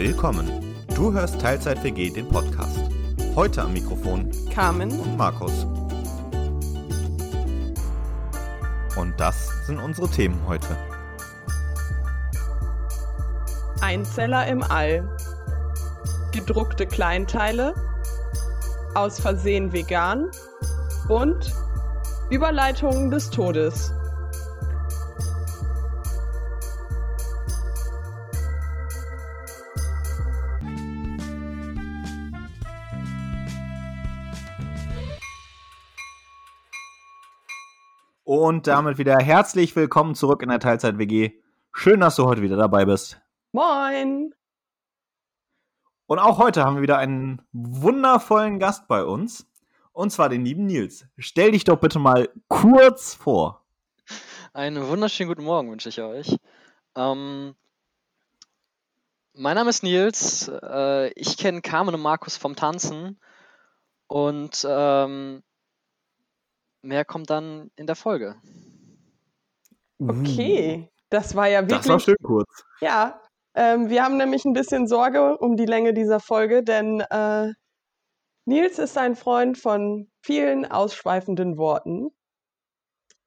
Willkommen. Du hörst Teilzeit WG, den Podcast. Heute am Mikrofon Carmen und Markus. Und das sind unsere Themen heute. Einzeller im All. Gedruckte Kleinteile. Aus Versehen vegan. Und Überleitungen des Todes. Und damit wieder herzlich willkommen zurück in der Teilzeit WG. Schön, dass du heute wieder dabei bist. Moin! Und auch heute haben wir wieder einen wundervollen Gast bei uns. Und zwar den lieben Nils. Stell dich doch bitte mal kurz vor. Einen wunderschönen guten Morgen wünsche ich euch. Ähm, mein Name ist Nils. Äh, ich kenne Carmen und Markus vom Tanzen. Und ähm, mehr kommt dann in der Folge. Okay, das war ja wirklich. Das war schön kurz. Ja, ähm, wir haben nämlich ein bisschen Sorge um die Länge dieser Folge, denn äh, Nils ist ein Freund von vielen ausschweifenden Worten.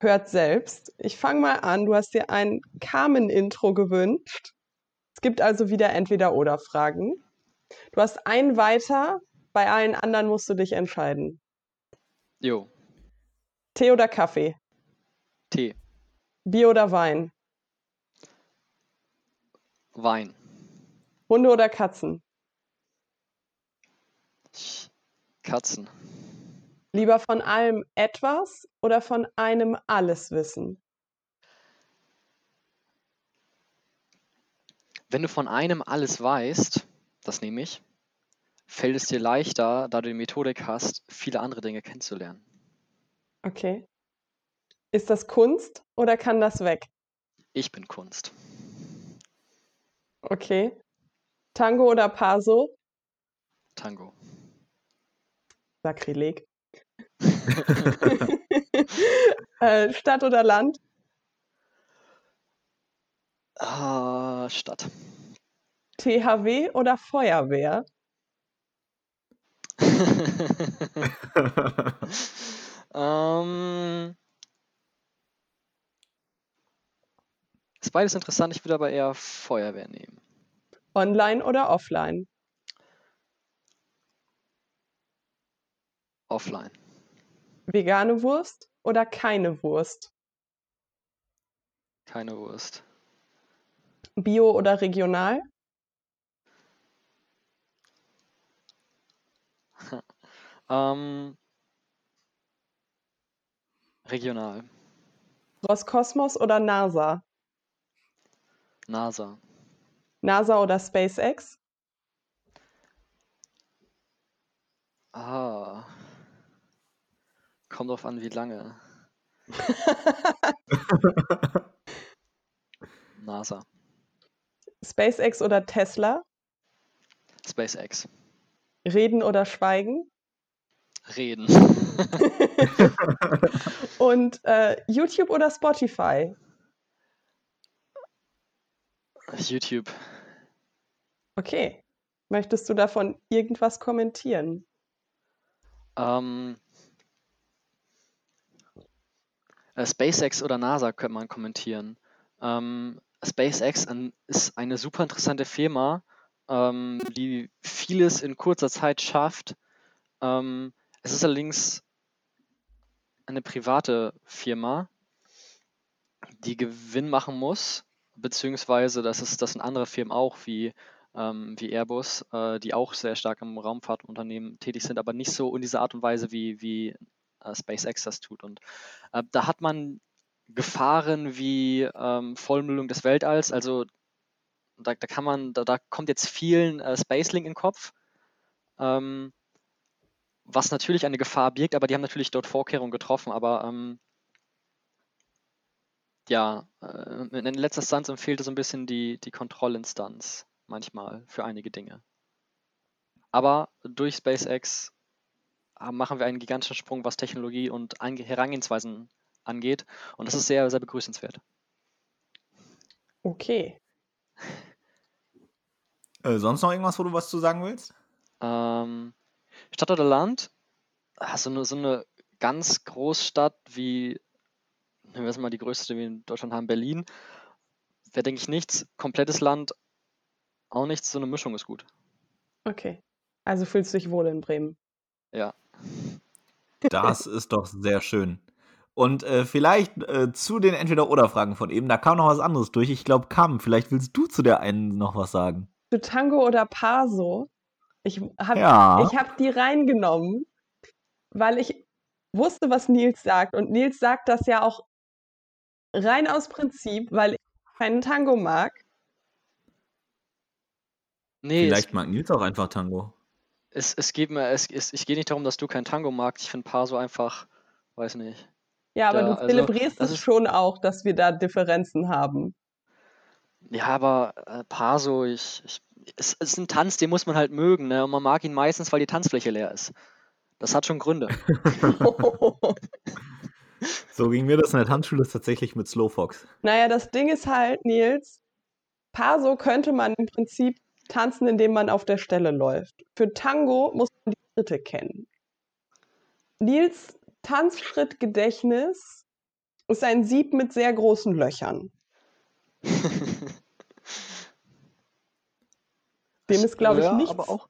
Hört selbst. Ich fange mal an. Du hast dir ein Carmen-Intro gewünscht. Es gibt also wieder Entweder-Oder-Fragen. Du hast ein weiter, bei allen anderen musst du dich entscheiden. Jo, Tee oder Kaffee? Tee, Bier oder Wein? Wein, Hunde oder Katzen? Katzen, Lieber von allem etwas oder von einem alles wissen? Wenn du von einem alles weißt, das nehme ich, fällt es dir leichter, da du die Methodik hast, viele andere Dinge kennenzulernen. Okay. Ist das Kunst oder kann das weg? Ich bin Kunst. Okay. Tango oder Paso? Tango. Sakrileg. äh, Stadt oder Land? Ah, Stadt. THW oder Feuerwehr? ähm, ist beides interessant, ich würde aber eher Feuerwehr nehmen. Online oder offline? Offline. Vegane Wurst oder keine Wurst? Keine Wurst. Bio oder regional? Ähm, regional. Roskosmos oder NASA? NASA. NASA oder SpaceX? Ah. Kommt drauf an, wie lange. NASA. SpaceX oder Tesla? SpaceX. Reden oder Schweigen? Reden. Und äh, YouTube oder Spotify? YouTube. Okay. Möchtest du davon irgendwas kommentieren? Ähm, äh, SpaceX oder NASA könnte man kommentieren. Ähm, SpaceX ist eine super interessante Firma, ähm, die vieles in kurzer Zeit schafft. Ähm, es ist allerdings eine private Firma, die Gewinn machen muss, beziehungsweise das ist das sind andere Firmen auch wie, ähm, wie Airbus, äh, die auch sehr stark im Raumfahrtunternehmen tätig sind, aber nicht so in dieser Art und Weise wie, wie äh, SpaceX das tut. Und äh, da hat man Gefahren wie ähm, Vollmüllung des Weltalls, also da, da kann man, da, da kommt jetzt vielen äh, Spacelink in den Kopf. Ähm, was natürlich eine Gefahr birgt, aber die haben natürlich dort Vorkehrungen getroffen. Aber ähm, ja, äh, in letzter Instanz empfiehlt so ein bisschen die, die Kontrollinstanz manchmal für einige Dinge. Aber durch SpaceX machen wir einen gigantischen Sprung, was Technologie und Ange Herangehensweisen angeht. Und das ist sehr, sehr begrüßenswert. Okay. Äh, sonst noch irgendwas, wo du was zu sagen willst? Ähm, Stadt oder Land? Ah, so eine, so eine ganz Großstadt wie, nehmen wir es mal die größte, die wir in Deutschland haben, Berlin, wäre, denke ich, nichts. Komplettes Land auch nichts. So eine Mischung ist gut. Okay. Also fühlst du dich wohl in Bremen? Ja. Das ist doch sehr schön. Und äh, vielleicht äh, zu den Entweder-Oder-Fragen von eben, da kam noch was anderes durch. Ich glaube, Kam, vielleicht willst du zu der einen noch was sagen. Zu Tango oder Paso? Ich habe Ja. hab die reingenommen, weil ich wusste, was Nils sagt. Und Nils sagt das ja auch rein aus Prinzip, weil ich keinen Tango mag. Nee, es, Vielleicht mag Nils auch einfach Tango. es, es geht mir, es, es, ich gehe nicht darum, dass du kein Tango magst. Ich finde Paso einfach, weiß nicht. Ja, aber Ja, du also, zelebrierst das es schon auch, dass wir da Differenzen haben. Ja, aber äh, Paso, ich, ich, es, es ist ein Tanz, den muss man halt mögen, ne? Und man mag ihn meistens, weil die Tanzfläche leer ist. Das hat schon Gründe. So ging mir das in der Tanzschule tatsächlich mit Slowfox. Naja, das Ding ist halt, Nils, Paso könnte man im Prinzip tanzen, indem man auf der Stelle läuft. Für Tango muss man die Schritte kennen. Nils Tanzschrittgedächtnis ist ein Sieb mit sehr großen Löchern. Dem ist, glaube ich, ja, nichts. aber auch,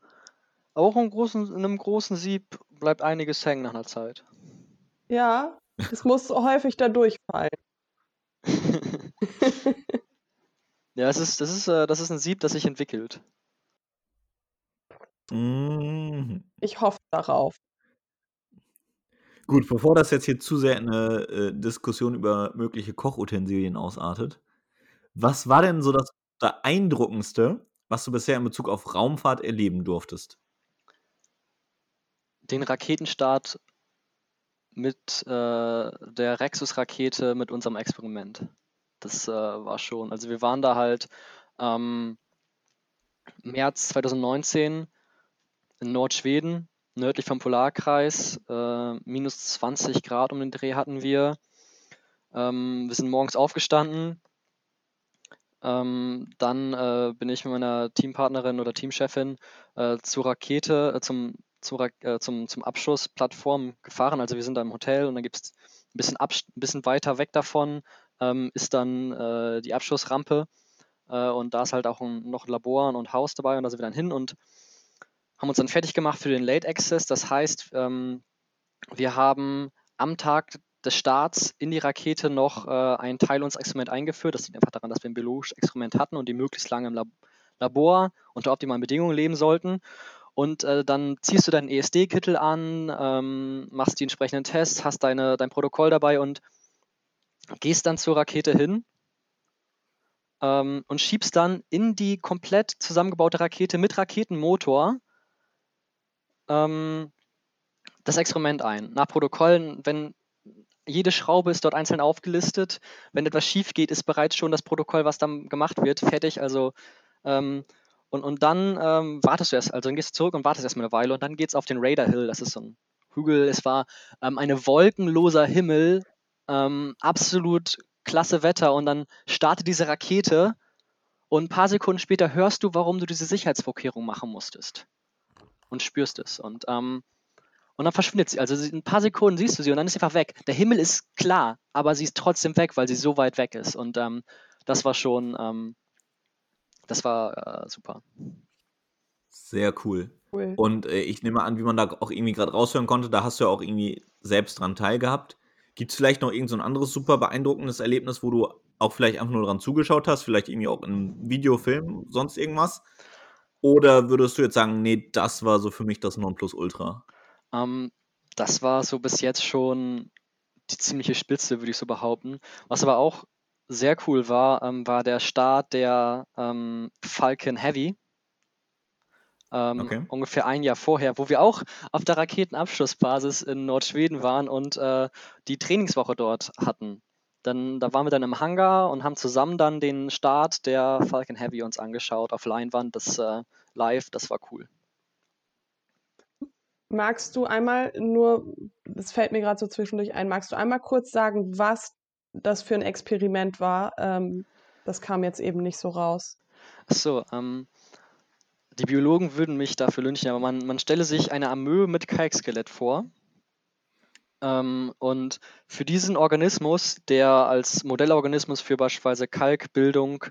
auch im großen, in einem großen Sieb bleibt einiges hängen nach einer Zeit. Ja, es muss häufig da durchfallen. Ja, es ist, das ist, äh, das ist ein Sieb, das sich entwickelt. Mhm. Ich hoffe darauf. Gut, bevor das jetzt hier zu sehr in eine äh, Diskussion über mögliche Kochutensilien ausartet, was war denn so das beeindruckendste, was du bisher in Bezug auf Raumfahrt erleben durftest? Den Raketenstart mit äh, der Rexus-Rakete mit unserem Experiment. Das äh, war schon. Also wir waren da halt ähm, März 2019 in Nordschweden, nördlich vom Polarkreis. Äh, minus 20 Grad um den Dreh hatten wir. Ähm, wir sind morgens aufgestanden. Ähm, dann äh, bin ich mit meiner Teampartnerin oder Teamchefin äh, zur Rakete, äh, zum, zur, äh, zum, zum Abschussplattform gefahren. Also wir sind da im Hotel und dann gibt es ein bisschen, bisschen weiter weg davon ähm, ist dann äh, die Abschussrampe äh, und da ist halt auch ein, noch Labor und Haus dabei und da sind wir dann hin und haben uns dann fertig gemacht für den Late Access. Das heißt, ähm, wir haben am Tag des Starts in die Rakete noch äh, ein Experiment eingeführt. Das liegt einfach daran, dass wir ein biologisches Experiment hatten und die möglichst lange im Lab Labor unter optimalen Bedingungen leben sollten. Und äh, dann ziehst du deinen ESD-Kittel an, ähm, machst die entsprechenden Tests, hast deine, dein Protokoll dabei und gehst dann zur Rakete hin ähm, und schiebst dann in die komplett zusammengebaute Rakete mit Raketenmotor ähm, das Experiment ein. Nach Protokollen, wenn jede Schraube ist dort einzeln aufgelistet. Wenn etwas schief geht, ist bereits schon das Protokoll, was dann gemacht wird, fertig. Also ähm, und, und dann ähm, wartest du erst, also dann gehst du zurück und wartest erstmal eine Weile und dann geht es auf den Radar Hill. Das ist so ein Hügel. Es war ähm, eine wolkenloser Himmel, ähm, absolut klasse Wetter und dann startet diese Rakete und ein paar Sekunden später hörst du, warum du diese Sicherheitsvorkehrung machen musstest und spürst es und ähm, und dann verschwindet sie. Also ein paar Sekunden siehst du sie und dann ist sie einfach weg. Der Himmel ist klar, aber sie ist trotzdem weg, weil sie so weit weg ist. Und ähm, das war schon, ähm, das war äh, super. Sehr cool. Cool. Und äh, ich nehme an, wie man da auch irgendwie gerade raushören konnte, da hast du ja auch irgendwie selbst dran teilgehabt. Gibt es vielleicht noch irgend so ein anderes super beeindruckendes Erlebnis, wo du auch vielleicht einfach nur dran zugeschaut hast, vielleicht irgendwie auch in Videofilm, sonst irgendwas? Oder würdest du jetzt sagen, nee, das war so für mich das Nonplusultra? Ähm, das war so bis jetzt schon die ziemliche Spitze, würde ich so behaupten. Was aber auch sehr cool war, ähm, war der Start der ähm, Falcon Heavy. Ähm, Okay. Ungefähr ein Jahr vorher, wo wir auch auf der Raketenabschussbasis in Nordschweden waren und äh, die Trainingswoche dort hatten. Dann, da waren wir dann im Hangar und haben zusammen dann den Start der Falcon Heavy uns angeschaut auf Leinwand, das äh, live, das war cool. Magst du einmal nur, das fällt mir gerade so zwischendurch ein, magst du einmal kurz sagen, was das für ein Experiment war? Ähm, das kam jetzt eben nicht so raus. Ach so, ähm, die Biologen würden mich dafür lynchen, aber man, man stelle sich eine Amöbe mit Kalkskelett vor. Ähm, und für diesen Organismus, der als Modellorganismus für beispielsweise Kalkbildung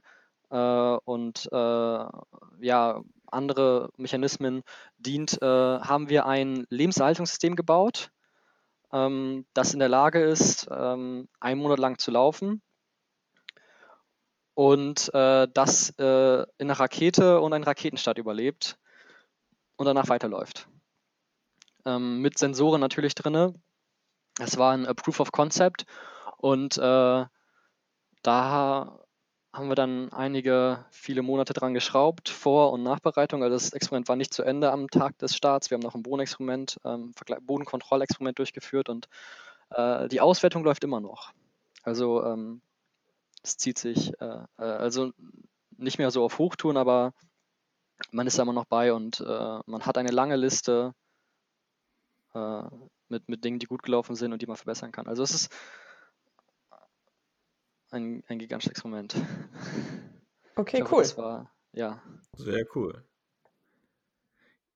äh, und äh, ja, andere Mechanismen dient, äh, haben wir ein Lebenserhaltungssystem gebaut, ähm, das in der Lage ist, ähm, einen Monat lang zu laufen und äh, das äh, in einer Rakete und einen Raketenstart überlebt und danach weiterläuft. Ähm, mit Sensoren natürlich drin. Es war ein Proof of Concept und äh, da haben wir dann einige, viele Monate dran geschraubt, Vor- und Nachbereitung. Also das Experiment war nicht zu Ende am Tag des Starts. Wir haben noch ein Bodenexperiment, ähm, Bodenkontrollexperiment durchgeführt und äh, die Auswertung läuft immer noch. Also ähm, es zieht sich, äh, äh, also nicht mehr so auf Hochtouren, aber man ist da immer noch bei und äh, man hat eine lange Liste äh, mit, mit Dingen, die gut gelaufen sind und die man verbessern kann. Also es ist ein, ein gigantisches Experiment. Okay, hoffe, cool. Das war, ja. Sehr cool.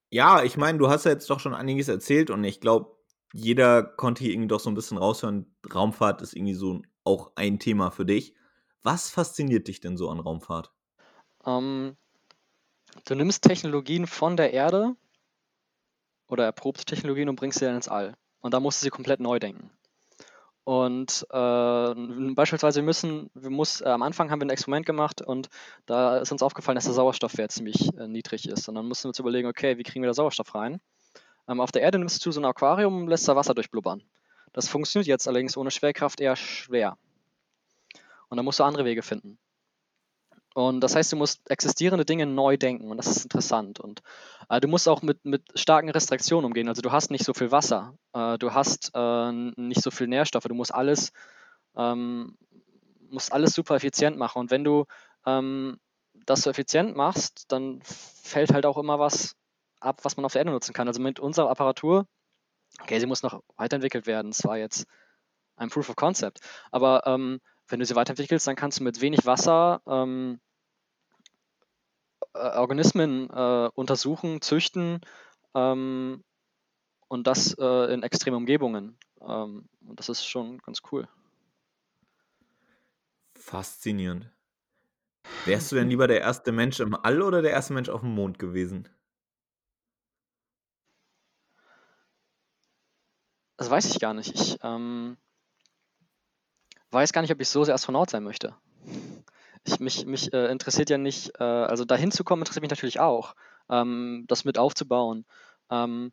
Ja, ich meine, du hast ja jetzt doch schon einiges erzählt und ich glaube, jeder konnte hier irgendwie doch so ein bisschen raushören, Raumfahrt ist irgendwie so auch ein Thema für dich. Was fasziniert dich denn so an Raumfahrt? Ähm, du nimmst Technologien von der Erde oder erprobte Technologien und bringst sie dann ins All. Und da musst du sie komplett neu denken. Und äh, beispielsweise, müssen, wir muss, äh, am Anfang haben wir ein Experiment gemacht und da ist uns aufgefallen, dass der Sauerstoffwert ziemlich äh, niedrig ist. Und dann mussten wir uns überlegen, okay, wie kriegen wir da Sauerstoff rein? Ähm, auf der Erde nimmst du so ein Aquarium und lässt da Wasser durchblubbern. Das funktioniert jetzt allerdings ohne Schwerkraft eher schwer. Und dann musst du andere Wege finden. Und das heißt, du musst existierende Dinge neu denken und das ist interessant. Und äh, du musst auch mit, mit starken Restriktionen umgehen. Also du hast nicht so viel Wasser, äh, du hast äh, nicht so viel Nährstoffe, du musst alles, ähm, musst alles super effizient machen. Und wenn du ähm, das so effizient machst, dann fällt halt auch immer was ab, was man auf der Erde nutzen kann. Also mit unserer Apparatur, okay, sie muss noch weiterentwickelt werden. Es war jetzt ein Proof of Concept. Aber ähm, wenn du sie weiterentwickelst, dann kannst du mit wenig Wasser ähm, äh, Organismen äh, untersuchen, züchten ähm, und das äh, in extremen Umgebungen. Ähm, und das ist schon ganz cool. Faszinierend. Wärst du denn lieber der erste Mensch im All oder der erste Mensch auf dem Mond gewesen? Das weiß ich gar nicht. Ich ähm, weiß gar nicht, ob ich so sehr Astronaut sein möchte. Ich, mich mich äh, interessiert ja nicht, äh, also dahin zu kommen, interessiert mich natürlich auch, ähm, das mit aufzubauen. Ähm,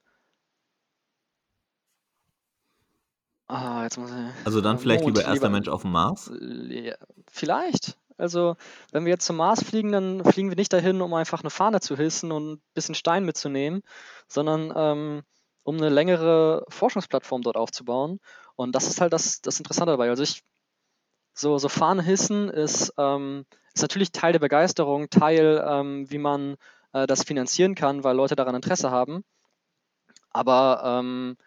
ah, jetzt muss ich, also dann vielleicht Mond, lieber erster lieber, Mensch auf dem Mars? Ja, vielleicht. Also, wenn wir jetzt zum Mars fliegen, dann fliegen wir nicht dahin, um einfach eine Fahne zu hissen und ein bisschen Stein mitzunehmen, sondern ähm, um eine längere Forschungsplattform dort aufzubauen. Und das ist halt das, das Interessante dabei. Also ich so, so Fahnenhissen ist, ähm, ist natürlich Teil der Begeisterung, Teil, ähm, wie man äh, das finanzieren kann, weil Leute daran Interesse haben. Aber ähm,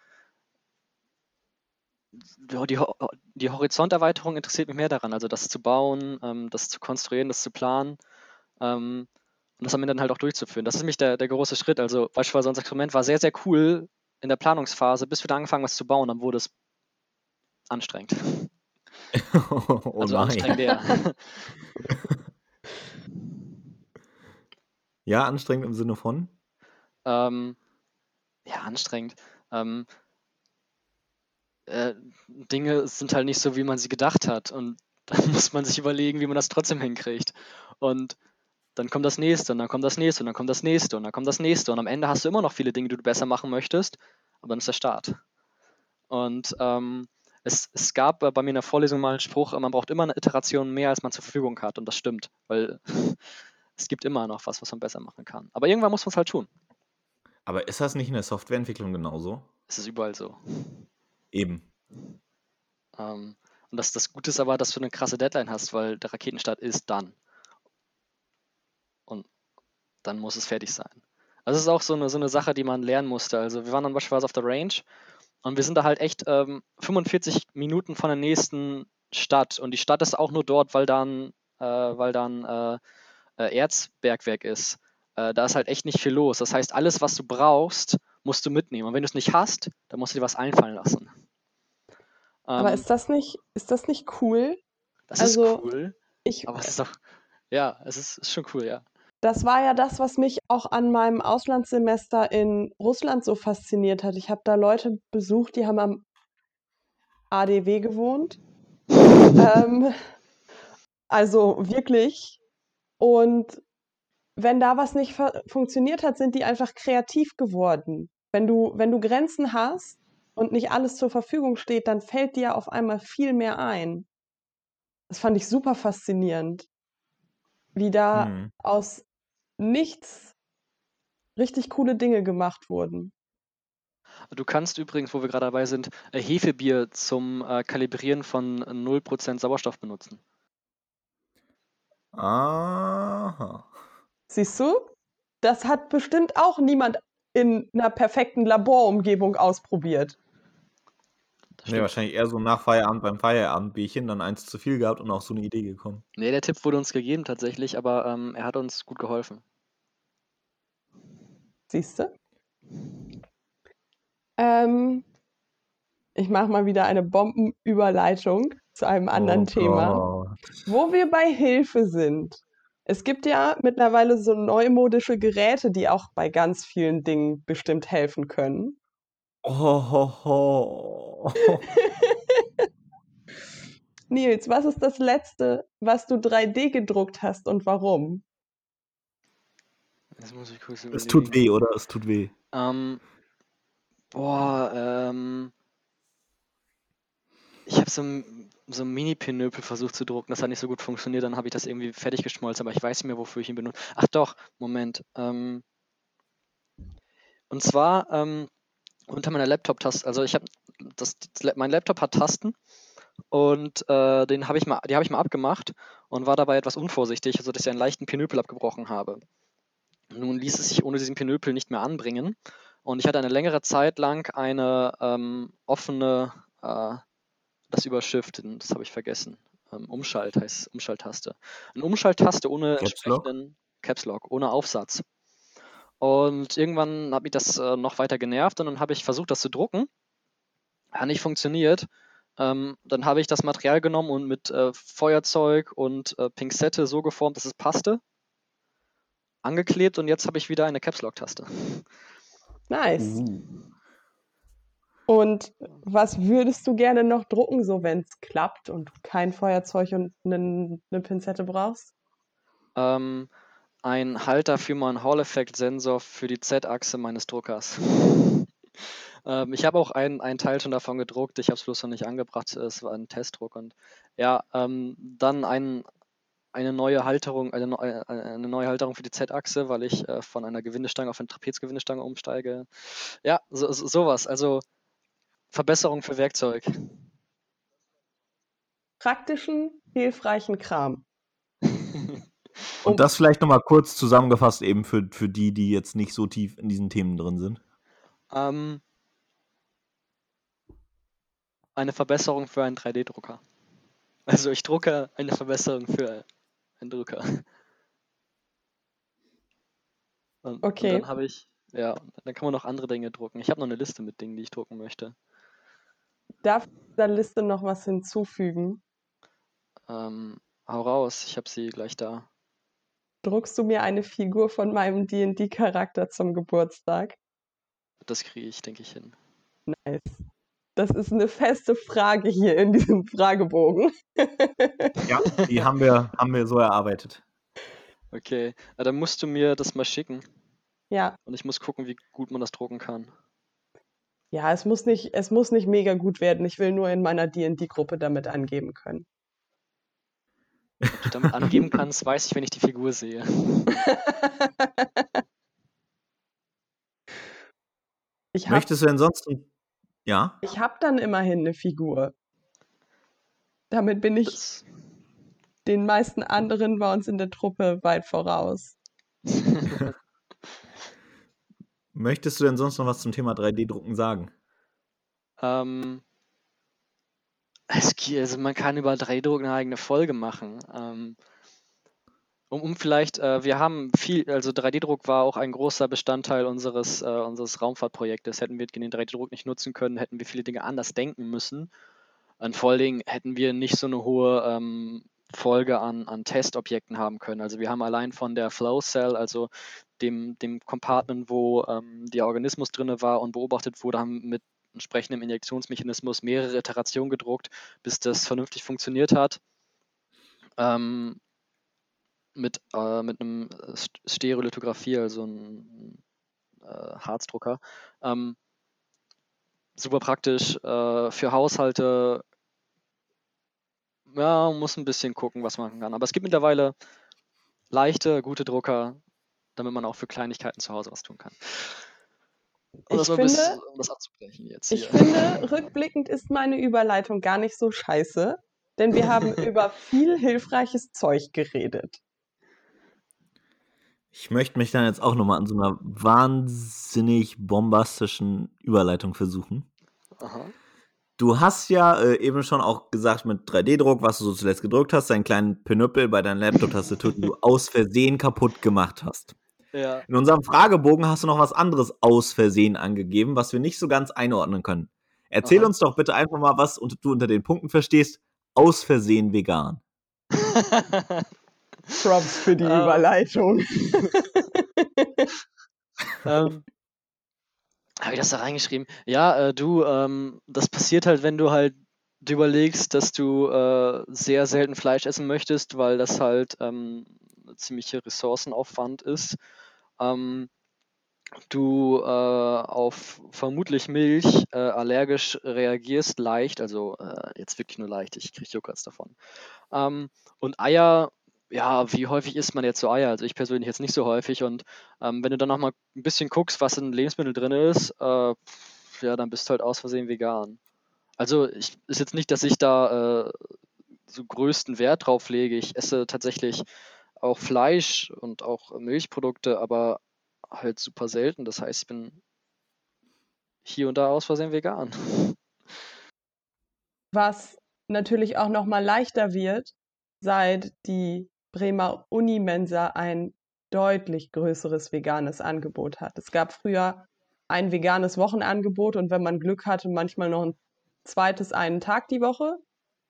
die, die Horizonterweiterung interessiert mich mehr daran, also das zu bauen, ähm, das zu konstruieren, das zu planen ähm, und das am Ende dann halt auch durchzuführen. Das ist nämlich der, der große Schritt. Also beispielsweise unser Experiment war sehr, sehr cool in der Planungsphase, bis wir da angefangen was zu bauen, dann wurde es anstrengend. oh also nein. anstrengender. ja, anstrengend im Sinne von? Ähm, ja, anstrengend. Ähm, äh, Dinge sind halt nicht so, wie man sie gedacht hat. Und dann muss man sich überlegen, wie man das trotzdem hinkriegt. Und dann kommt das nächste und dann kommt das nächste und dann kommt das nächste und dann kommt das nächste. Und am Ende hast du immer noch viele Dinge, die du besser machen möchtest, aber dann ist der Start. Und ähm, es, es gab bei mir in der Vorlesung mal einen Spruch, man braucht immer eine Iteration mehr, als man zur Verfügung hat. Und das stimmt, weil es gibt immer noch was, was man besser machen kann. Aber irgendwann muss man es halt tun. Aber ist das nicht in der Softwareentwicklung genauso? Es ist überall so. Eben. Ähm, und das, das Gute ist aber, dass du eine krasse Deadline hast, weil der Raketenstart ist dann. Und dann muss es fertig sein. Also es ist auch so eine, so eine Sache, die man lernen musste. Also wir waren dann beispielsweise auf der Range und wir sind da halt echt ähm, 45 Minuten von der nächsten Stadt. Und die Stadt ist auch nur dort, weil dann, äh, weil dann äh, äh, Erzbergwerk ist. äh, da ist halt echt nicht viel los. Das heißt, alles, was du brauchst, musst du mitnehmen. Und wenn du es nicht hast, dann musst du dir was einfallen lassen. Aber Ähm, ist das nicht, ist das nicht cool? das also, ist cool, Ich, aber es ist doch, ja, es ist, ist schon cool, ja. Das war ja das, was mich auch an meinem Auslandssemester in Russland so fasziniert hat. Ich habe da Leute besucht, die haben am ADW gewohnt. ähm, also wirklich. Und wenn da was nicht fu- funktioniert hat, sind die einfach kreativ geworden. Wenn du, wenn du Grenzen hast und nicht alles zur Verfügung steht, dann fällt dir auf einmal viel mehr ein. Das fand ich super faszinierend, wie da Hm. aus nichts richtig coole Dinge gemacht wurden. Du kannst übrigens, wo wir gerade dabei sind, äh, Hefebier zum äh, Kalibrieren von 0% Sauerstoff benutzen. Aha. Siehst du? Das hat bestimmt auch niemand in einer perfekten Laborumgebung ausprobiert. Nee, wahrscheinlich eher so nach Feierabend beim Feierabendbierchen, dann eins zu viel gehabt und auf so eine Idee gekommen. Nee, der Tipp wurde uns gegeben tatsächlich, aber ähm, er hat uns gut geholfen. Siehst du? Ähm, ich mache mal wieder eine Bombenüberleitung zu einem anderen Oh Thema. Gott. Wo wir bei Hilfe sind. Es gibt ja mittlerweile so neumodische Geräte, die auch bei ganz vielen Dingen bestimmt helfen können. Oh, ho, ho. Nils, was ist das letzte, was du 3D gedruckt hast und warum? Das muss ich kurz Es tut überlegen. weh, oder? Es tut weh. Ähm, boah, ähm, ich habe so ein, so ein Mini-Pinöpel versucht zu drucken. Das hat nicht so gut funktioniert. Dann habe ich das irgendwie fertig geschmolzen, aber ich weiß nicht mehr, wofür ich ihn benutze. Ach doch, Moment. Ähm, und zwar ähm, unter meiner Laptop-Taste. Also ich habe das, mein Laptop hat Tasten und äh, den habe ich mal, die habe ich mal abgemacht und war dabei etwas unvorsichtig, sodass ich einen leichten Pinöpel abgebrochen habe. Nun ließ es sich ohne diesen Pinöpel nicht mehr anbringen. Und ich hatte eine längere Zeit lang eine ähm, offene, äh, das Überschrift, das habe ich vergessen. Ähm, Umschalt heißt Umschalttaste. Eine Umschalttaste ohne Caps Lock? entsprechenden Caps Lock, ohne Aufsatz. Und irgendwann hat mich das äh, noch weiter genervt und dann habe ich versucht, das zu drucken. Hat nicht funktioniert. Ähm, dann habe ich das Material genommen und mit äh, Feuerzeug und äh, Pinzette so geformt, dass es passte. Angeklebt und jetzt habe ich wieder eine Caps Lock-Taste. Nice. Und was würdest du gerne noch drucken, so wenn es klappt und du kein Feuerzeug und eine Pinzette brauchst? Ähm, ein Halter für meinen Hall-Effekt-Sensor für die Z-Achse meines Druckers. ähm, ich habe auch ein, ein Teil schon davon gedruckt, ich habe es bloß noch nicht angebracht, es war ein Testdruck und ja, ähm, dann ein, eine neue Halterung, eine, eine neue Halterung für die Z-Achse, weil ich äh, von einer Gewindestange auf eine Trapezgewindestange umsteige. Ja, so, so, sowas. Also Verbesserung für Werkzeug. Praktischen, hilfreichen Kram. Und das vielleicht nochmal kurz zusammengefasst, eben für, für die, die jetzt nicht so tief in diesen Themen drin sind. Ähm, eine Verbesserung für einen 3D-Drucker. Also ich drucke eine Verbesserung für einen Drucker. Und, Okay. Und dann habe ich, ja, dann kann man noch andere Dinge drucken. Ich habe noch eine Liste mit Dingen, die ich drucken möchte. Darf ich dieser Liste noch was hinzufügen? Ähm, hau raus, ich habe sie gleich da. Druckst du mir eine Figur von meinem D&D-Charakter zum Geburtstag? Das kriege ich, denke ich, hin. Nice. Das ist eine feste Frage hier in diesem Fragebogen. Ja, die haben wir, haben wir so erarbeitet. Okay, na, dann musst du mir das mal schicken. Ja, Und ich muss gucken, wie gut man das drucken kann. ja, es muss nicht, es muss nicht mega gut werden. Ich will nur in meiner D&D-Gruppe damit angeben können. Ob du damit angeben kannst, weiß ich, wenn ich die Figur sehe. Ich habe Möchtest du denn sonst. Ja? ich hab dann immerhin eine Figur. Damit bin ich Das, den meisten anderen bei uns in der Truppe weit voraus. Möchtest du denn sonst noch was zum Thema 3D-Drucken sagen? ähm, also man kann über 3D-Druck eine eigene Folge machen. Ähm, um, um vielleicht, äh, wir haben viel, also 3D-Druck war auch ein großer Bestandteil unseres, äh, unseres Raumfahrtprojektes. Hätten wir den 3D-Druck nicht nutzen können, hätten wir viele Dinge anders denken müssen. Und vor allen Dingen hätten wir nicht so eine hohe ähm, Folge an, an Testobjekten haben können. Also wir haben allein von der Flow Cell, also dem, dem Compartment, wo ähm, der Organismus drin war und beobachtet wurde, haben mit entsprechendem Injektionsmechanismus mehrere Iterationen gedruckt, bis das vernünftig funktioniert hat. Ähm, mit, äh, mit einem Stereolithografie, also ein äh, Harzdrucker. Ähm, super praktisch äh, für Haushalte. Ja, muss ein bisschen gucken, was man kann. Aber es gibt mittlerweile leichte, gute Drucker, damit man auch für Kleinigkeiten zu Hause was tun kann. Um ich finde, bis, um das abzubrechen jetzt hier. Ich finde, rückblickend ist meine Überleitung gar nicht so scheiße, denn wir haben über viel hilfreiches Zeug geredet. Ich möchte mich dann jetzt auch nochmal an so einer wahnsinnig bombastischen Überleitung versuchen. Aha. Du hast ja äh, eben schon auch gesagt mit 3D-Druck, was du so zuletzt gedrückt hast, deinen kleinen Pinöppel bei deinen Laptop-Tastatur, die du aus Versehen kaputt gemacht hast. Ja. In unserem Fragebogen hast du noch was anderes aus Versehen angegeben, was wir nicht so ganz einordnen können. Erzähl Aha. uns doch bitte einfach mal, was du unter den Punkten verstehst. Aus Versehen vegan. Props für die uh, Überleitung. ähm, Habe ich das da reingeschrieben? Ja, äh, du, ähm, das passiert halt, wenn du halt du überlegst, dass du äh, sehr selten Fleisch essen möchtest, weil das halt ähm, ziemlicher Ressourcenaufwand ist. Ähm, du äh, auf vermutlich Milch äh, allergisch reagierst, leicht, also äh, jetzt wirklich nur leicht, ich kriege Juckers davon. Ähm, und Eier ja, wie häufig isst man jetzt so Eier? Also ich persönlich jetzt nicht so häufig. Und ähm, wenn du dann nochmal ein bisschen guckst, was in Lebensmitteln drin ist, äh, ja, dann bist du halt aus Versehen vegan. Also ich, ist jetzt nicht, dass ich da äh, so größten Wert drauf lege. Ich esse tatsächlich auch Fleisch und auch Milchprodukte, aber halt super selten. Das heißt, ich bin hier und da aus Versehen vegan. Was natürlich auch nochmal leichter wird, seit die Bremer Unimensa ein deutlich größeres veganes Angebot hat. Es gab früher ein veganes Wochenangebot und wenn man Glück hatte, manchmal noch ein zweites einen Tag die Woche.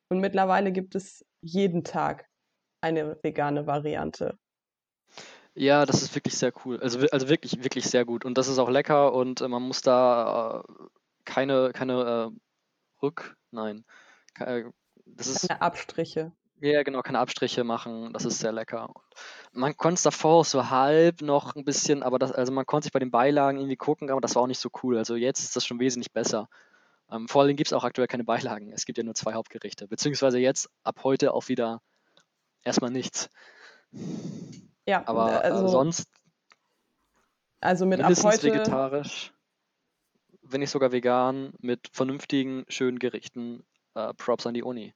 Und mittlerweile gibt es jeden Tag eine vegane Variante. Ja, das ist wirklich sehr cool. Also, also wirklich, wirklich sehr gut. Und das ist auch lecker und äh, man muss da äh, keine, keine äh, Rück, nein, keine, das ist keine Abstriche. Ja, genau, keine Abstriche machen. Das ist sehr lecker. Und man konnte es davor auch so halb noch ein bisschen, aber das, also man konnte sich bei den Beilagen irgendwie gucken, aber das war auch nicht so cool. Also jetzt ist das schon wesentlich besser. Ähm, vor allem gibt es auch aktuell keine Beilagen. Es gibt ja nur zwei Hauptgerichte. Beziehungsweise jetzt ab heute auch wieder erstmal nichts. Ja, aber äh, also, äh, sonst also mit ab heute vegetarisch, wenn nicht sogar vegan, mit vernünftigen, schönen Gerichten. Äh, Props an die Uni.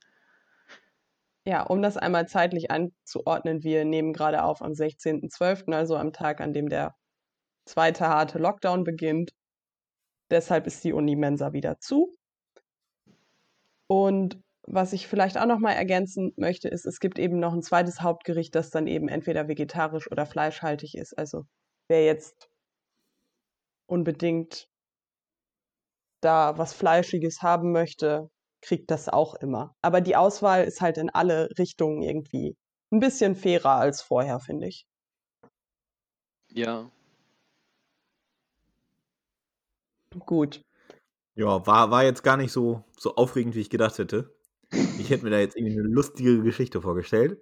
Ja, um das einmal zeitlich einzuordnen, wir nehmen gerade auf am 16.12., also am Tag, an dem der zweite harte Lockdown beginnt. Deshalb ist die Uni Mensa wieder zu. Und was ich vielleicht auch noch mal ergänzen möchte, ist, es gibt eben noch ein zweites Hauptgericht, das dann eben entweder vegetarisch oder fleischhaltig ist. Also wer jetzt unbedingt da was Fleischiges haben möchte, kriegt das auch immer. Aber die Auswahl ist halt in alle Richtungen irgendwie ein bisschen fairer als vorher, finde ich. Ja. Gut. Ja, war, war jetzt gar nicht so, so aufregend, wie ich gedacht hätte. Ich hätte mir da jetzt irgendwie eine lustige Geschichte vorgestellt.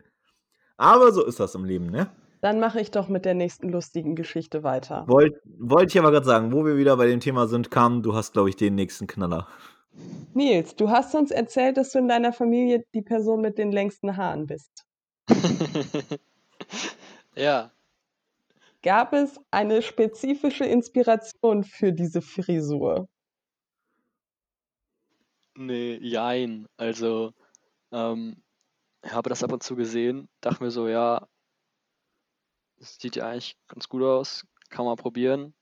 Aber so ist das im Leben, ne? Dann mache ich doch mit der nächsten lustigen Geschichte weiter. Wollte wollt ich aber gerade sagen, wo wir wieder bei dem Thema sind, kam, du hast, glaube ich, den nächsten Knaller. Nils, du hast uns erzählt, dass du in deiner Familie die Person mit den längsten Haaren bist. ja. Gab es eine spezifische Inspiration für diese Frisur? Nee, jein. Also, ähm, ich habe das ab und zu gesehen, dachte mir so, ja, das sieht ja eigentlich ganz gut aus, kann man probieren.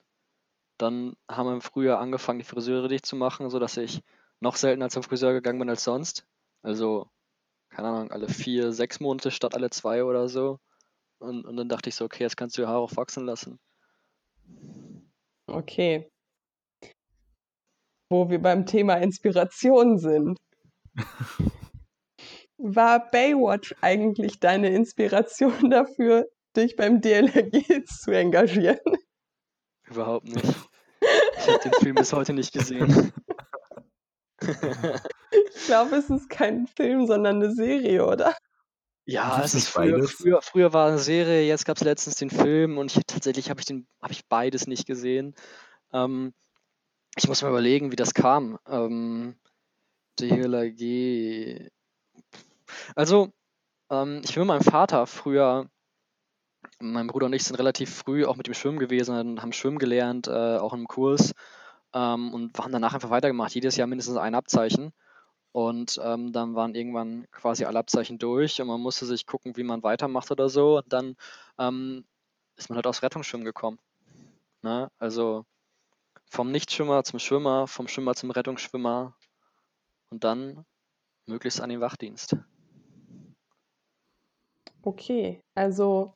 Dann haben wir früher angefangen, die Friseure dicht zu machen, sodass ich noch seltener zum Friseur gegangen bin als sonst. Also, keine Ahnung, alle vier, sechs Monate statt alle zwei oder so. Und, und dann dachte ich so, okay, jetzt kannst du die Haare auch wachsen lassen. Okay. Wo wir beim Thema Inspiration sind. War Baywatch eigentlich deine Inspiration dafür, dich beim DLRG zu engagieren? Überhaupt nicht. Ich habe den Film bis heute nicht gesehen. Ich glaube, es ist kein Film, sondern eine Serie, oder? Ja, es ist früher, früher, früher war eine Serie, jetzt gab es letztens den Film und ich, tatsächlich habe ich den, habe ich beides nicht gesehen. Ähm, ich muss mal überlegen, wie das kam. Ähm, DLRG. Also, ähm, ich bin mit meinem Vater früher, mein Bruder und ich sind relativ früh auch mit dem Schwimmen gewesen und haben Schwimmen gelernt, äh, auch im Kurs ähm, und haben danach einfach weitergemacht. Jedes Jahr mindestens ein Abzeichen. Und ähm, dann waren irgendwann quasi alle Abzeichen durch und man musste sich gucken, wie man weitermacht oder so. Und dann ähm, ist man halt aufs Rettungsschwimmen gekommen. Ne? Also vom Nichtschwimmer zum Schwimmer, vom Schwimmer zum Rettungsschwimmer und dann möglichst an den Wachdienst. Okay, also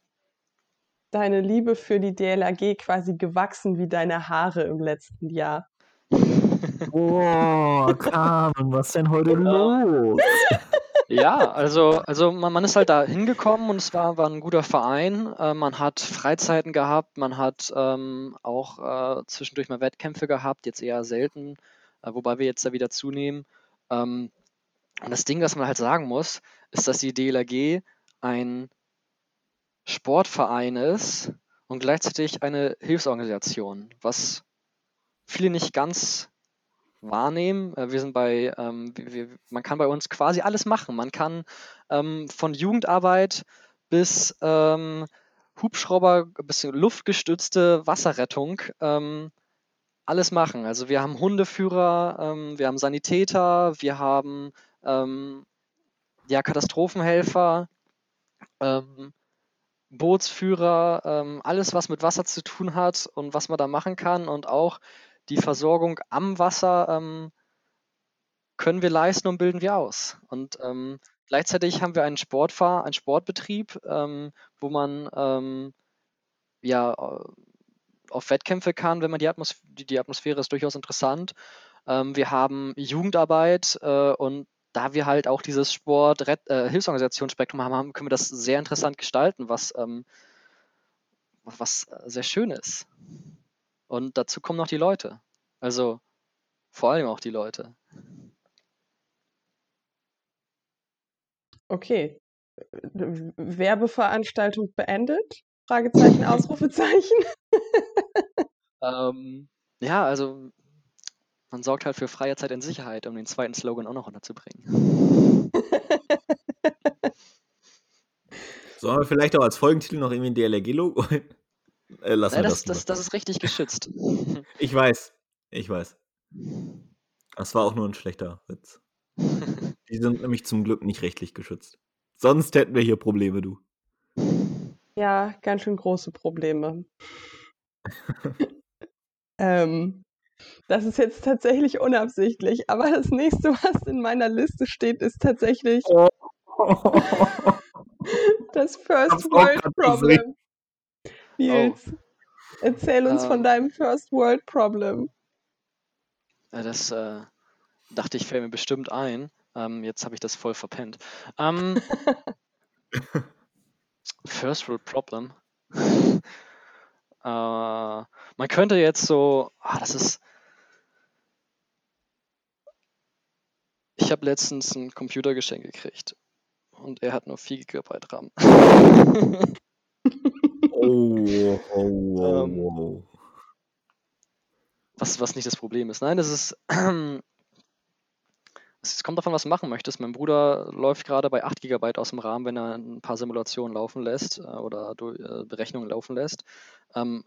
deine Liebe für die DLRG quasi gewachsen wie deine Haare im letzten Jahr. Boah, Carmen, was denn heute los? Ja, also, also man, man ist halt da hingekommen und es war, war ein guter Verein. Äh, man hat Freizeiten gehabt, man hat ähm, auch äh, zwischendurch mal Wettkämpfe gehabt, jetzt eher selten, äh, wobei wir jetzt da wieder zunehmen. Ähm, und das Ding, was man halt sagen muss, ist, dass die DLRG ein Sportverein ist und gleichzeitig eine Hilfsorganisation, was viele nicht ganz wahrnehmen. Äh, Wir sind bei, ähm, wir, man kann bei uns quasi alles machen. Man kann ähm, von Jugendarbeit bis ähm, Hubschrauber, bis luftgestützte Wasserrettung ähm, alles machen. Also wir haben Hundeführer, ähm, wir haben Sanitäter, wir haben ähm, ja, Katastrophenhelfer, ähm, Bootsführer, ähm, alles, was mit Wasser zu tun hat und was man da machen kann und auch die Versorgung am Wasser ähm, können wir leisten und bilden wir aus. Und ähm, gleichzeitig haben wir einen Sportfahr einen Sportbetrieb, ähm, wo man ähm, ja äh, auf Wettkämpfe kann, wenn man die Atmosphäre, die, die Atmosphäre ist durchaus interessant. Wir haben Jugendarbeit äh, und da wir halt auch dieses Sport äh, Hilfsorganisationsspektrum haben, können wir das sehr interessant gestalten, was, ähm, was sehr schön ist. Und dazu kommen noch die Leute. Also vor allem auch die Leute. Okay. Werbeveranstaltung beendet? Fragezeichen, Ausrufezeichen. Ähm, ja, also man sorgt halt für freie Zeit in Sicherheit, um den zweiten Slogan auch noch unterzubringen. Sollen wir vielleicht auch als Folgentitel noch irgendwie ein DLRG-Logo? äh, lassen Nein, das, das, das, das ist richtig geschützt. Ich weiß. Ich weiß. Das war auch nur ein schlechter Witz. Die sind nämlich zum Glück nicht rechtlich geschützt. Sonst hätten wir hier Probleme, du. Ja, ganz schön große Probleme. ähm, das ist jetzt tatsächlich unabsichtlich, aber das nächste, was in meiner Liste steht, ist tatsächlich das First World Problem. Oh. Nils, erzähl uns von Ähm. deinem First World Problem. Das äh, dachte ich, fällt mir bestimmt ein. Ähm, jetzt habe ich das voll verpennt. Ähm, First World Problem. äh, man könnte jetzt so, ah, das ist. Ich habe letztens ein Computergeschenk gekriegt und er hat nur 4 GB RAM. Oh, oh, oh, Ähm. oh. was, was nicht das Problem ist. Nein, das ist. Es kommt davon, was du machen möchtest. Mein Bruder läuft gerade bei 8 GB aus dem Rahmen, wenn er ein paar Simulationen laufen lässt äh, oder äh, Berechnungen laufen lässt. Ähm,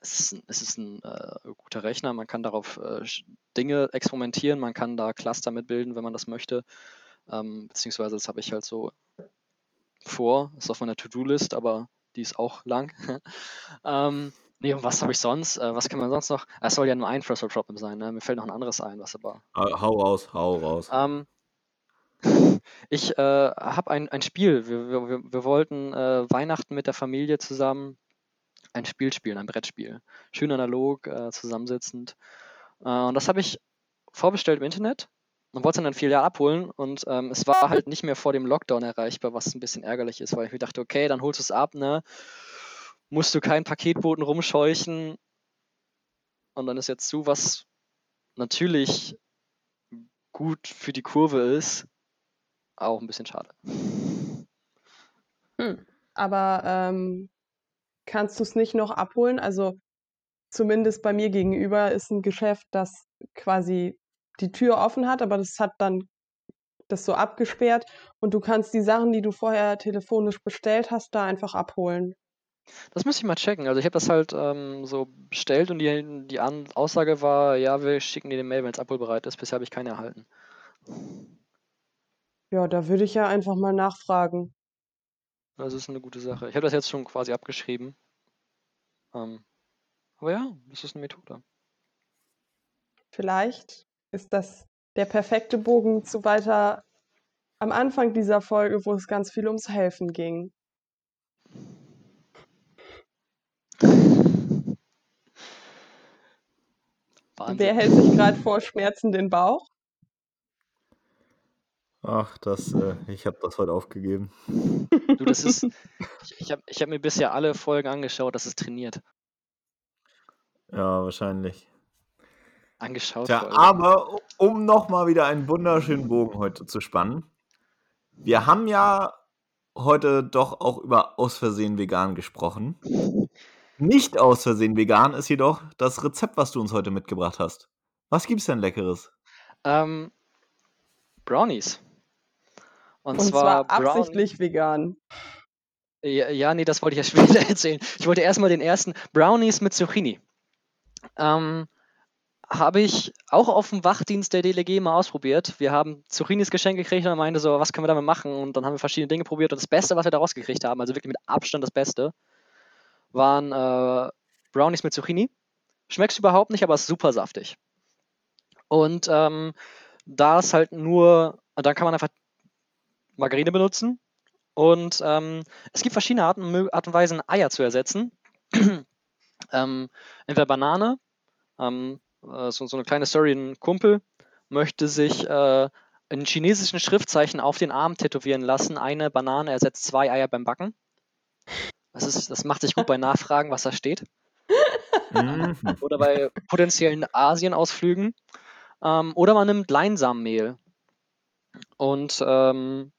es ist ein, es ist ein äh, guter Rechner. Man kann darauf äh, Dinge experimentieren, man kann da Cluster mitbilden, wenn man das möchte. Ähm, beziehungsweise das habe ich halt so vor. Ist auf meiner To-Do-List, aber die ist auch lang. ähm, nee, und was habe ich sonst? Äh, was kann man sonst noch? Es soll ja nur ein First World Problem sein. Ne? Mir fällt noch ein anderes ein, was aber Ah, Hau raus, hau raus. ähm, Ich äh, habe ein, ein Spiel. Wir, wir, wir wollten äh, Weihnachten mit der Familie zusammen ein Spiel spielen, ein Brettspiel. Schön analog, äh, zusammensitzend. Äh, und das habe ich vorbestellt im Internet und wollte es dann viel Jahr abholen und ähm, es war halt nicht mehr vor dem Lockdown erreichbar, was ein bisschen ärgerlich ist, weil ich mir dachte, okay, dann holst du es ab, ne? Musst du keinen Paketboten rumscheuchen und dann ist jetzt zu, was natürlich gut für die Kurve ist, auch ein bisschen schade. Hm. Aber ähm, kannst du es nicht noch abholen? Also zumindest bei mir gegenüber ist ein Geschäft, das quasi die Tür offen hat, aber das hat dann das so abgesperrt und du kannst die Sachen, die du vorher telefonisch bestellt hast, da einfach abholen. Das müsste ich mal checken. Also ich habe das halt ähm, so bestellt und die, die An Aussage war, ja, wir schicken dir eine Mail, wenn es abholbereit ist. Bisher habe ich keine erhalten. Ja, da würde ich ja einfach mal nachfragen. Das ist eine gute Sache. Ich habe das jetzt schon quasi abgeschrieben. Ähm, aber ja, das ist eine Methode. Vielleicht ist das der perfekte Bogen zu weiter am Anfang dieser Folge, wo es ganz viel ums Helfen ging. Wahnsinn. Wer hält sich gerade vor Schmerzen den Bauch? Ach, das, äh, ich habe das heute aufgegeben. Du, das ist. Ich, ich habe ich hab mir bisher alle Folgen angeschaut, das ist trainiert. Ja, wahrscheinlich. Angeschaut. Folgen. aber um nochmal wieder einen wunderschönen Bogen heute zu spannen. Wir haben ja heute doch auch über aus Versehen vegan gesprochen. Nicht aus Versehen vegan ist jedoch das Rezept, was du uns heute mitgebracht hast. Was gibt's denn Leckeres? Ähm, Brownies. Und, Und zwar, zwar Brown- absichtlich vegan. Ja, ja, nee, das wollte ich ja später erzählen. Ich wollte erstmal den ersten Brownies mit Zucchini. Ähm, habe ich auch auf dem Wachdienst der DLG mal ausprobiert. Wir haben Zucchinis geschenkt gekriegt und er meinte so, was können wir damit machen? Und dann haben wir verschiedene Dinge probiert und das Beste, was wir da rausgekriegt haben, also wirklich mit Abstand das Beste, waren äh, Brownies mit Zucchini. Schmeckt überhaupt nicht, aber ist super saftig. Und ähm, da ist halt nur, dann kann man einfach Margarine benutzen. Und ähm, es gibt verschiedene Arten, Art und Weisen, Eier zu ersetzen. ähm, entweder Banane, ähm, äh, so, so eine kleine Story, ein Kumpel möchte sich äh, in chinesischen Schriftzeichen auf den Arm tätowieren lassen. Eine Banane ersetzt zwei Eier beim Backen. Das, ist, das macht sich gut bei Nachfragen, was da steht. Mhm. Oder bei potenziellen Asienausflügen. Ähm, oder man nimmt Leinsamenmehl. Und ähm,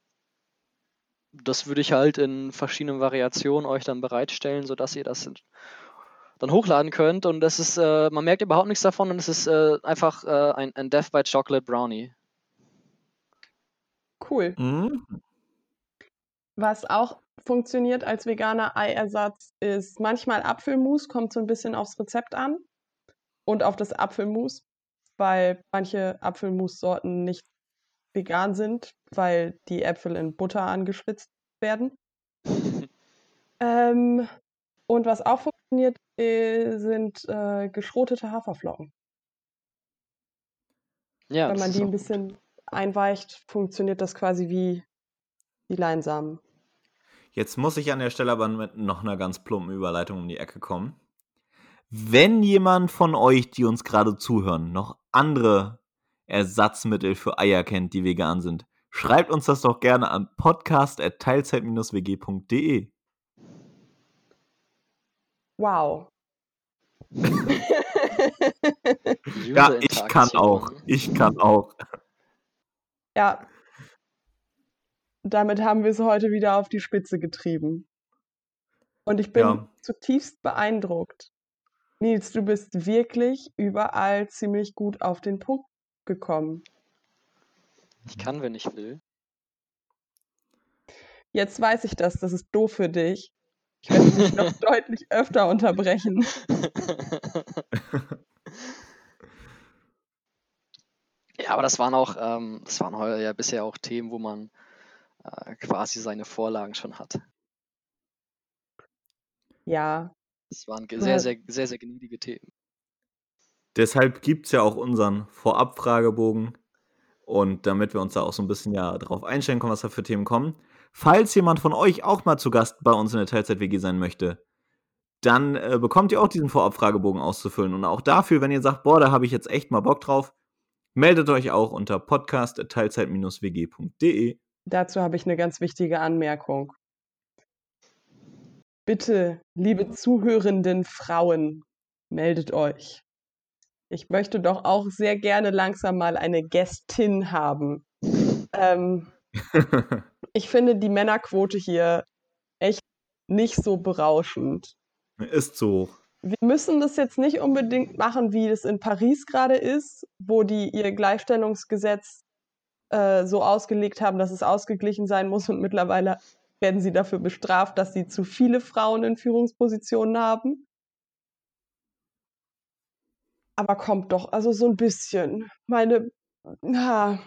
das würde ich halt in verschiedenen Variationen euch dann bereitstellen, sodass ihr das dann hochladen könnt. Und das ist, äh, man merkt überhaupt nichts davon und es ist äh, einfach äh, ein, ein Death by Chocolate Brownie. Cool. Mhm. Was auch funktioniert als veganer Eiersatz ist manchmal Apfelmus, kommt so ein bisschen aufs Rezept an und auf das Apfelmus, weil manche Apfelmussorten nicht vegan sind, weil die Äpfel in Butter angeschwitzt werden. Ähm, und was auch funktioniert, äh, sind äh, geschrotete Haferflocken. Ja, Wenn man die ein gut. bisschen einweicht, funktioniert das quasi wie die Leinsamen. Jetzt muss ich an der Stelle aber mit noch einer ganz plumpen Überleitung um die Ecke kommen. Wenn jemand von euch, die uns gerade zuhören, noch andere Ersatzmittel für Eier kennt, die vegan sind, schreibt uns das doch gerne an podcast.teilzeit-wg.de. Wow. Ja, ich kann auch. Ich kann auch. Ja. Damit haben wir es heute wieder auf die Spitze getrieben. Und ich bin Ja. zutiefst beeindruckt. Nils, du bist wirklich überall ziemlich gut auf den Punkt gekommen. Ich kann, wenn ich will. Jetzt weiß ich das, das ist doof für dich. Ich werde dich noch deutlich öfter unterbrechen. ja, aber das waren auch, ähm, das waren heu- ja bisher auch Themen, wo man äh, quasi seine Vorlagen schon hat. Ja, Das waren sehr, sehr, sehr, sehr gnädige Themen. Deshalb gibt es ja auch unseren Vorabfragebogen. Und damit wir uns da auch so ein bisschen ja drauf einstellen können, was da für Themen kommen. Falls jemand von euch auch mal zu Gast bei uns in der Teilzeit-WG sein möchte, dann äh, bekommt ihr auch diesen Vorab-Fragebogen auszufüllen. Und auch dafür, wenn ihr sagt, boah, da habe ich jetzt echt mal Bock drauf, meldet euch auch unter podcast.teilzeit-wg.de. Dazu habe ich eine ganz wichtige Anmerkung. Bitte, liebe zuhörenden Frauen, meldet euch. Ich möchte doch auch sehr gerne langsam mal eine Gästin haben. Ähm, ich finde die Männerquote hier echt nicht so berauschend. Ist so. Wir müssen das jetzt nicht unbedingt machen, wie es in Paris gerade ist, wo die ihr Gleichstellungsgesetz äh, so ausgelegt haben, dass es ausgeglichen sein muss und mittlerweile werden sie dafür bestraft, dass sie zu viele Frauen in Führungspositionen haben. Aber kommt doch, also so ein bisschen. Meine, ja.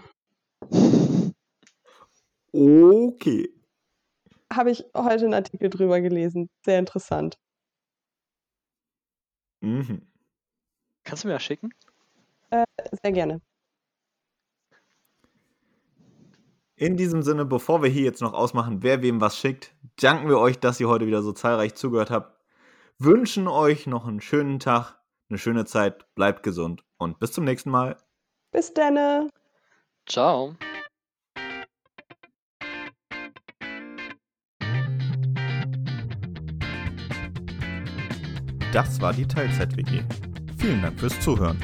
Okay. Habe ich heute einen Artikel drüber gelesen. Sehr interessant. Mhm. Kannst du mir das schicken? Äh, sehr gerne. In diesem Sinne, bevor wir hier jetzt noch ausmachen, wer wem was schickt, danken wir euch, dass ihr heute wieder so zahlreich zugehört habt. Wünschen euch noch einen schönen Tag, eine schöne Zeit, bleibt gesund und bis zum nächsten Mal. Bis dann. Ciao. Das war die Teilzeit-WG. Vielen Dank fürs Zuhören.